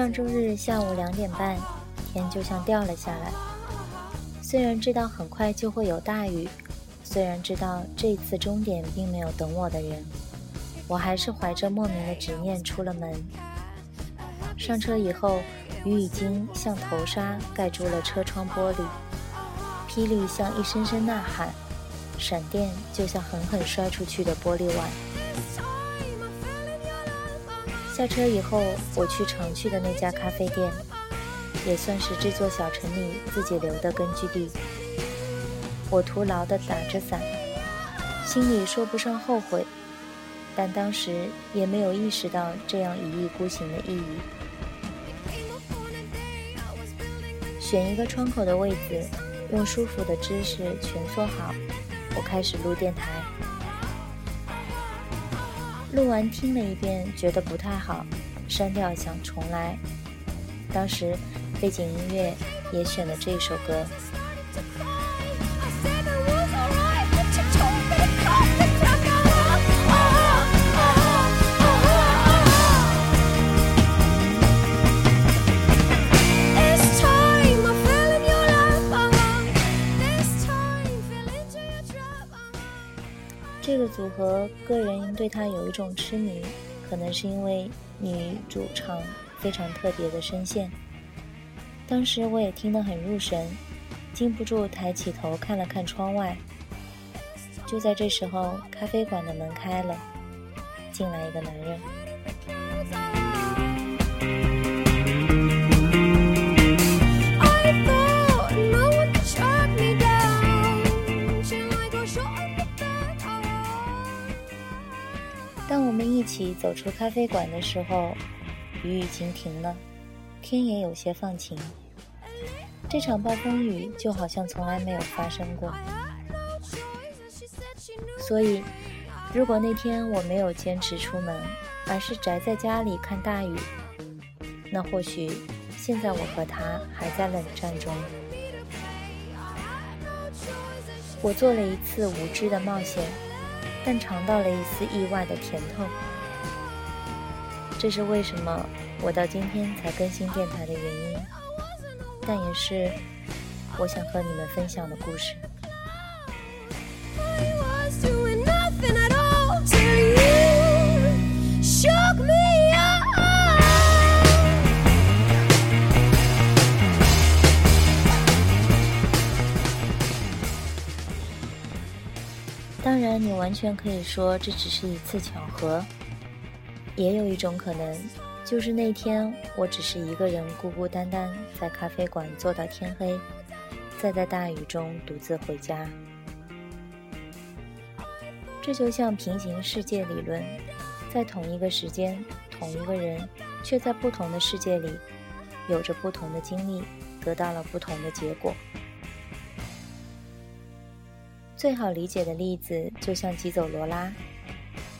上周日下午两点半，天就像掉了下来。虽然知道很快就会有大雨，虽然知道这次终点并没有等我的人，我还是怀着莫名的执念出了门。上车以后，雨已经像头纱盖住了车窗玻璃，霹雳像一声声呐喊，闪电就像狠狠摔出去的玻璃碗。下车以后，我去常去的那家咖啡店。也算是这座小城里自己留的根据地。我徒劳地打着伞，心里说不上后悔，但当时也没有意识到这样一意孤行的意义。选一个窗口的位子，用舒服的姿势蜷缩好，我开始录电台。录完听了一遍，觉得不太好，删掉想重来。当时。背景音乐也选了这首歌。组合，个人对他有一种痴迷，可能是因为女主唱非常特别的声线。当时我也听得很入神，禁不住抬起头看了看窗外。就在这时候，咖啡馆的门开了，进来一个男人。一起走出咖啡馆的时候，雨已经停了，天也有些放晴。这场暴风雨就好像从来没有发生过，所以，如果那天我没有坚持出门，而是宅在家里看大雨，那或许现在我和他还在冷战中。我做了一次无知的冒险，但尝到了一丝意外的甜头。这是为什么我到今天才更新电台的原因。但也是我想和你们分享的故事。当然，你完全可以说这只是一次巧合，也有一种可能。就是那天，我只是一个人孤孤单单在咖啡馆坐到天黑，再在大雨中独自回家。这就像平行世界理论，在同一个时间，同一个人，却在不同的世界里，有着不同的经历，得到了不同的结果。最好理解的例子，就像吉走罗拉，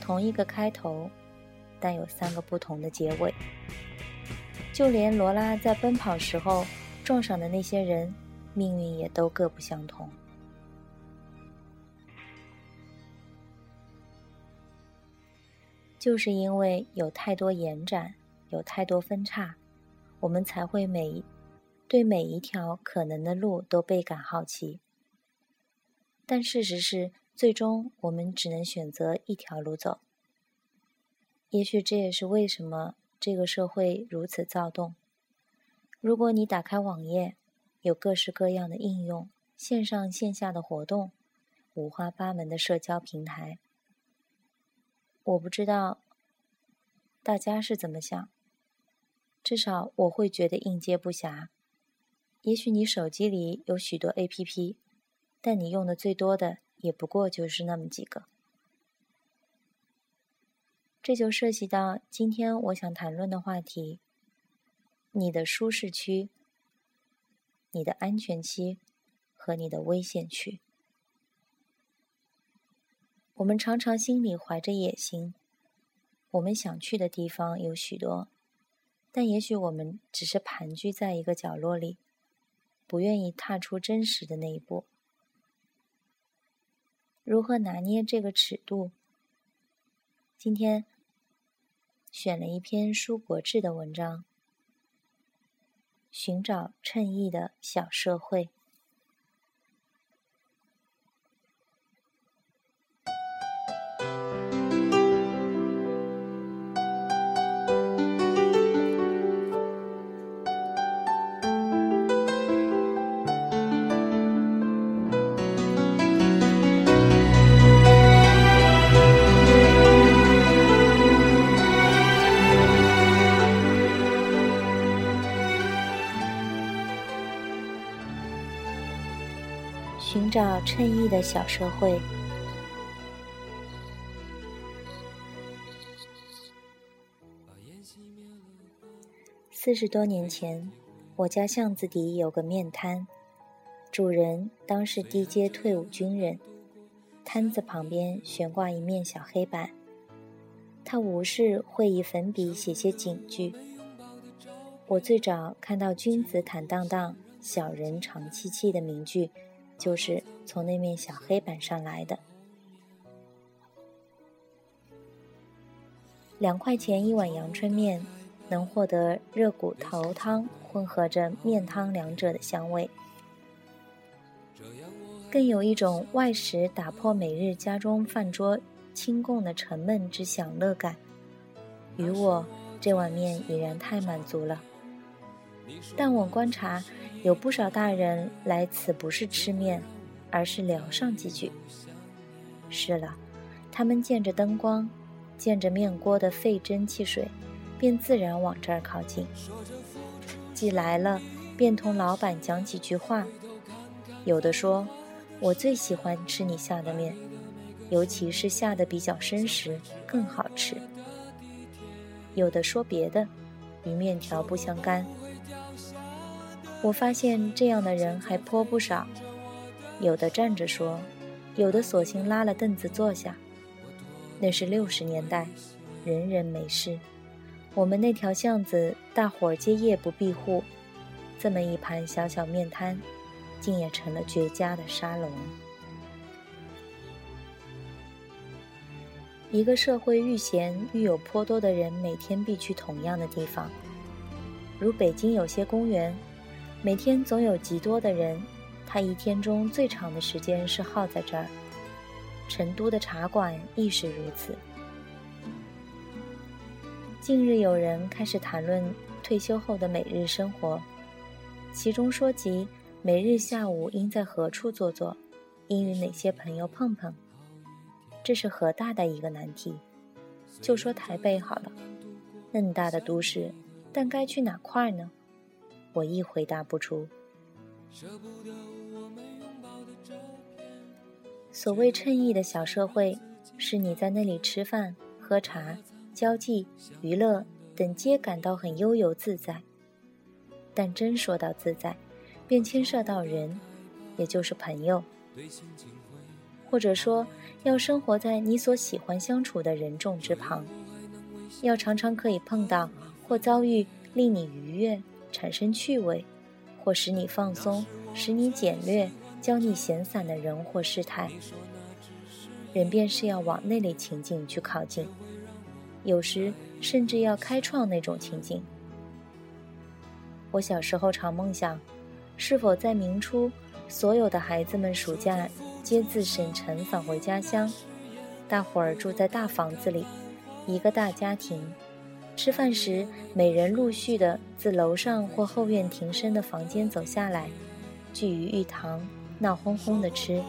同一个开头。但有三个不同的结尾，就连罗拉在奔跑时候撞上的那些人，命运也都各不相同。就是因为有太多延展，有太多分叉，我们才会每对每一条可能的路都倍感好奇。但事实是，最终我们只能选择一条路走。也许这也是为什么这个社会如此躁动。如果你打开网页，有各式各样的应用，线上线下的活动，五花八门的社交平台。我不知道大家是怎么想，至少我会觉得应接不暇。也许你手机里有许多 APP，但你用的最多的也不过就是那么几个。这就涉及到今天我想谈论的话题：你的舒适区、你的安全区和你的危险区。我们常常心里怀着野心，我们想去的地方有许多，但也许我们只是盘踞在一个角落里，不愿意踏出真实的那一步。如何拿捏这个尺度？今天。选了一篇《舒国志》的文章，寻找衬衣的小社会。找衬衣的小社会。四十多年前，我家巷子底有个面摊，主人当是低阶退伍军人，摊子旁边悬挂一面小黑板，他无事会以粉笔写些警句。我最早看到“君子坦荡荡，小人长戚戚”的名句。就是从那面小黑板上来的。两块钱一碗阳春面，能获得热骨头汤混合着面汤两者的香味，更有一种外食打破每日家中饭桌清供的沉闷之享乐感。于我，这碗面已然太满足了。但我观察。有不少大人来此不是吃面，而是聊上几句。是了，他们见着灯光，见着面锅的沸蒸汽水，便自然往这儿靠近。既来了，便同老板讲几句话。有的说：“我最喜欢吃你下的面，尤其是下的比较深时，更好吃。”有的说别的，与面条不相干。我发现这样的人还颇不少，有的站着说，有的索性拉了凳子坐下。那是六十年代，人人没事。我们那条巷子，大伙儿皆夜不闭户，这么一盘小小面摊，竟也成了绝佳的沙龙。一个社会愈闲愈有颇多的人，每天必去同样的地方，如北京有些公园。每天总有极多的人，他一天中最长的时间是耗在这儿。成都的茶馆亦是如此。近日有人开始谈论退休后的每日生活，其中说及每日下午应在何处坐坐，应与哪些朋友碰碰。这是何大的一个难题。就说台北好了，那么大的都市，但该去哪块呢？我亦回答不出。所谓衬意的小社会，是你在那里吃饭、喝茶、交际、娱乐等，皆感到很悠游自在。但真说到自在，便牵涉到人，也就是朋友，或者说要生活在你所喜欢相处的人众之旁，要常常可以碰到或遭遇令你愉悦。产生趣味，或使你放松、使你简略、教你闲散的人或事态，人便是要往那类情境去靠近，有时甚至要开创那种情境。我小时候常梦想，是否在明初，所有的孩子们暑假皆自省城返回家乡，大伙儿住在大房子里，一个大家庭。吃饭时，每人陆续的自楼上或后院庭深的房间走下来，聚于一堂，闹哄哄的吃。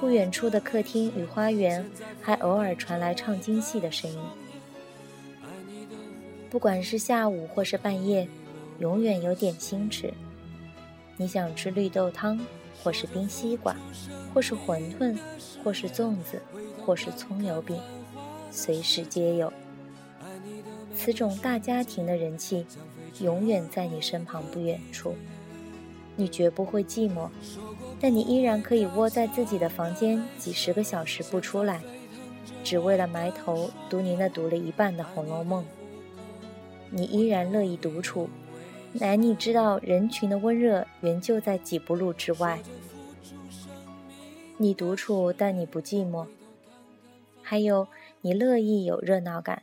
不远处的客厅与花园，还偶尔传来唱京戏的声音。不管是下午或是半夜，永远有点心吃。你想吃绿豆汤，或是冰西瓜，或是馄饨，或是粽子，或是葱油饼，随时皆有。此种大家庭的人气，永远在你身旁不远处，你绝不会寂寞，但你依然可以窝在自己的房间几十个小时不出来，只为了埋头读你那读了一半的《红楼梦》。你依然乐意独处，乃你知道人群的温热原就在几步路之外。你独处，但你不寂寞，还有你乐意有热闹感。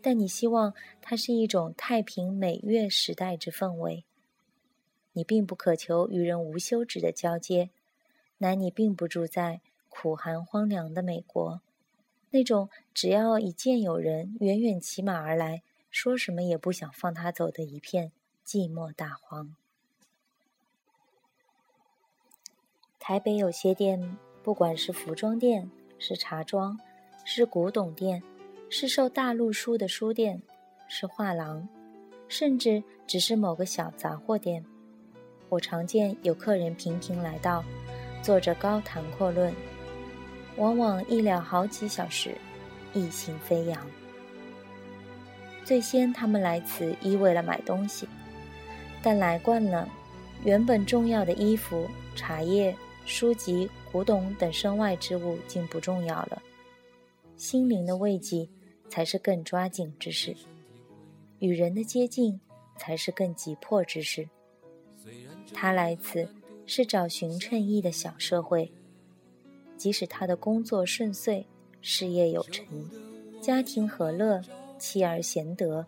但你希望它是一种太平美月时代之氛围。你并不渴求与人无休止的交接，乃你并不住在苦寒荒凉的美国，那种只要一见有人远远骑马而来，说什么也不想放他走的一片寂寞大荒。台北有些店，不管是服装店，是茶庄，是古董店，是售大陆书的书店，是画廊，甚至只是某个小杂货店。我常见有客人频频来到，坐着高谈阔论，往往一聊好几小时，意兴飞扬。最先他们来此一为了买东西，但来惯了，原本重要的衣服、茶叶、书籍、古董等身外之物竟不重要了，心灵的慰藉才是更抓紧之事，与人的接近才是更急迫之事。他来此是找寻衬意的小社会，即使他的工作顺遂，事业有成，家庭和乐，妻儿贤德，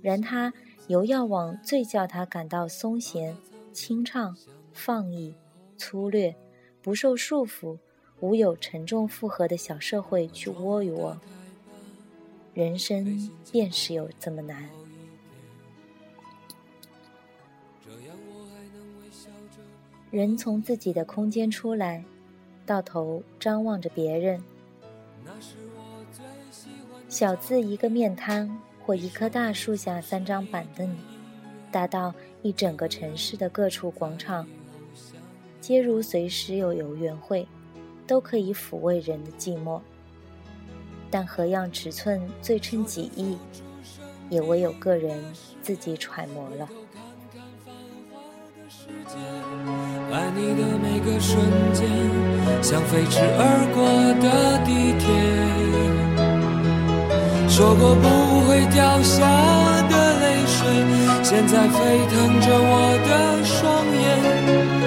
然他犹要往最叫他感到松闲、清畅、放逸、粗略、不受束缚、无有沉重负荷的小社会去窝一窝。人生便是有这么难。人从自己的空间出来，到头张望着别人。小字一个面摊或一棵大树下三张板凳，大到一整个城市的各处广场，皆如随时有游园会，都可以抚慰人的寂寞。但何样尺寸最称己意，也唯有个人自己揣摩了。爱你的每个瞬间，像飞驰而过的地铁。说过不会掉下的泪水，现在沸腾着我的双眼。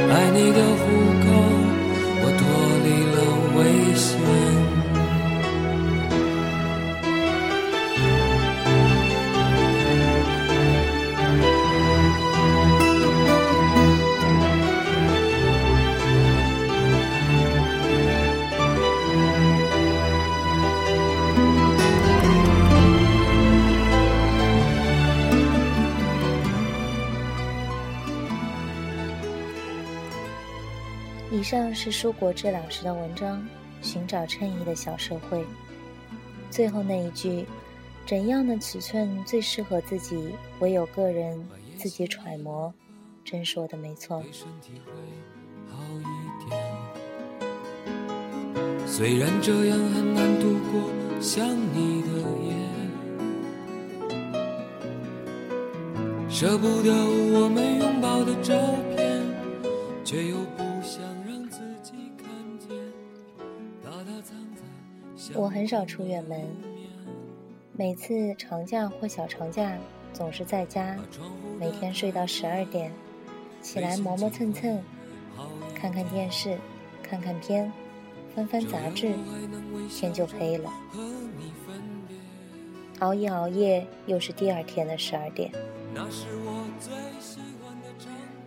爱你的虎是舒国志老师的文章《寻找衬衣的小社会》。最后那一句，怎样的尺寸最适合自己，唯有个人自己揣摩。真说的没错。虽然这样很难度过想你的夜，舍不得我们拥抱的照片，却又不。我很少出远门，每次长假或小长假，总是在家，每天睡到十二点，起来磨磨蹭蹭，看看电视，看看片，翻翻杂志，天就黑了。熬一熬夜，又是第二天的十二点。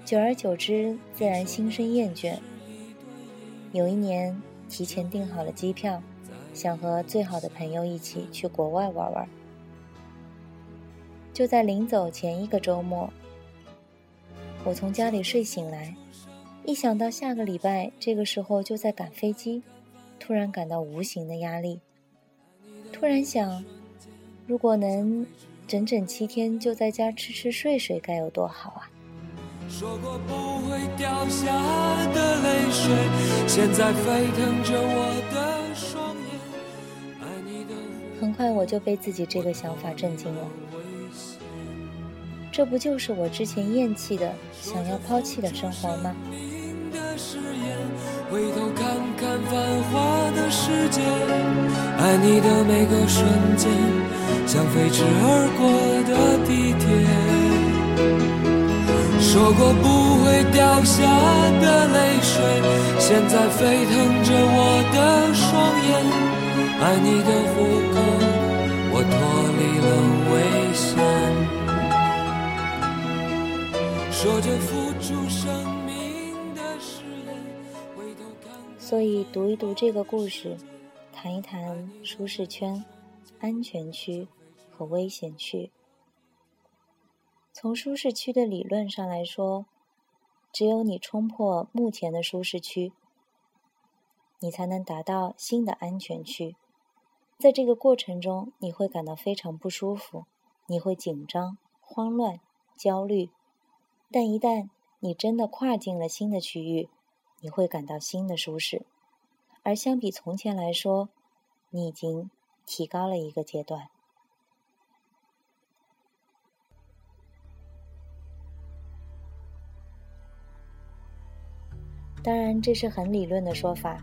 久而久之，自然心生厌倦。有一年，提前订好了机票。想和最好的朋友一起去国外玩玩。就在临走前一个周末，我从家里睡醒来，一想到下个礼拜这个时候就在赶飞机，突然感到无形的压力。突然想，如果能整整七天就在家吃吃睡睡，该有多好啊！说过不会掉下的泪水，现在沸腾着我的。很快我就被自己这个想法震惊了，这不就是我之前厌弃的、想要抛弃的生活吗？回头看看繁华的世界，爱你的每个瞬间，像飞驰而过的地铁。说过不会掉下的泪水，现在沸腾着我的双眼，爱你的。我脱离了危险，说着付出生命的誓言，回头看看。所以读一读这个故事，谈一谈舒适圈、安全区和危险区。从舒适区的理论上来说，只有你冲破目前的舒适区，你才能达到新的安全区。在这个过程中，你会感到非常不舒服，你会紧张、慌乱、焦虑。但一旦你真的跨进了新的区域，你会感到新的舒适。而相比从前来说，你已经提高了一个阶段。当然，这是很理论的说法。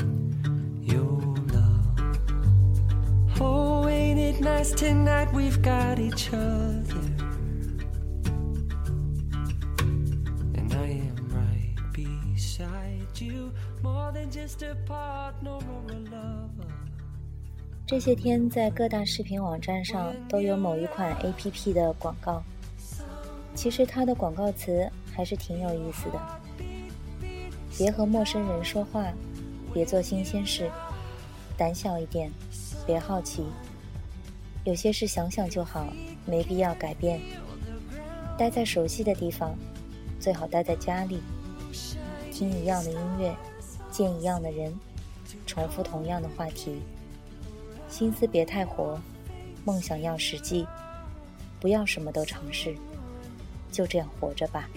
nice tonight we've got each other and i am right beside you more than just a partner or a lover 这些天在各大视频网站上都有某一款 a p p 的广告其实它的广告词还是挺有意思的别和陌生人说话别做新鲜事胆小一点别好奇有些事想想就好，没必要改变。待在熟悉的地方，最好待在家里，听一样的音乐，见一样的人，重复同样的话题。心思别太活，梦想要实际，不要什么都尝试，就这样活着吧。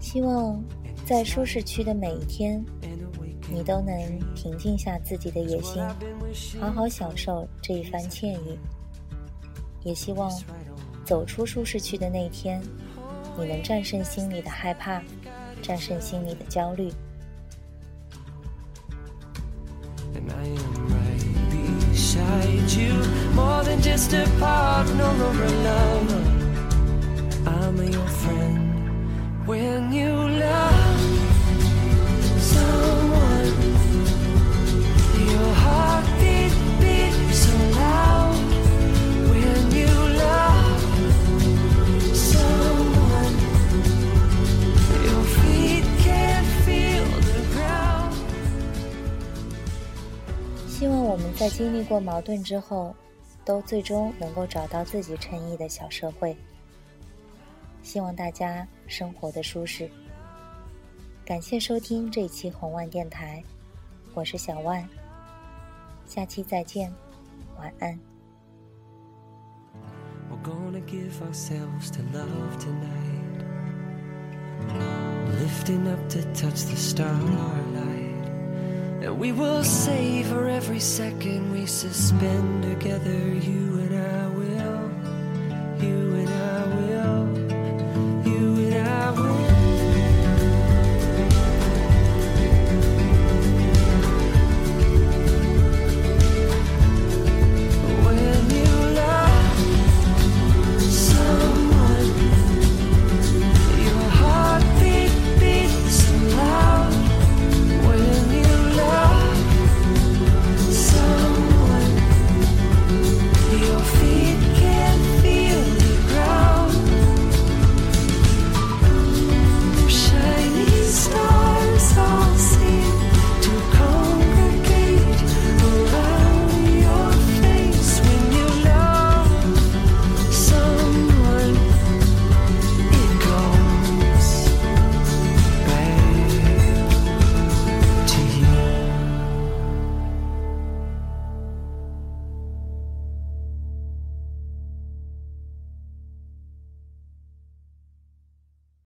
希望在舒适区的每一天，你都能平静下自己的野心，好好享受这一番惬意。也希望走出舒适区的那一天，你能战胜心里的害怕，战胜心里的焦虑。Your friend when you love someone your heart beat beat so loud when you love someone your feet can't feel the ground 希望我们在经历过矛盾之后都最终能够找到自己称意的小社会希望大家生活的舒适。感谢收听这一期红万电台，我是小万，下期再见，晚安。We will savor every second we suspend together, you.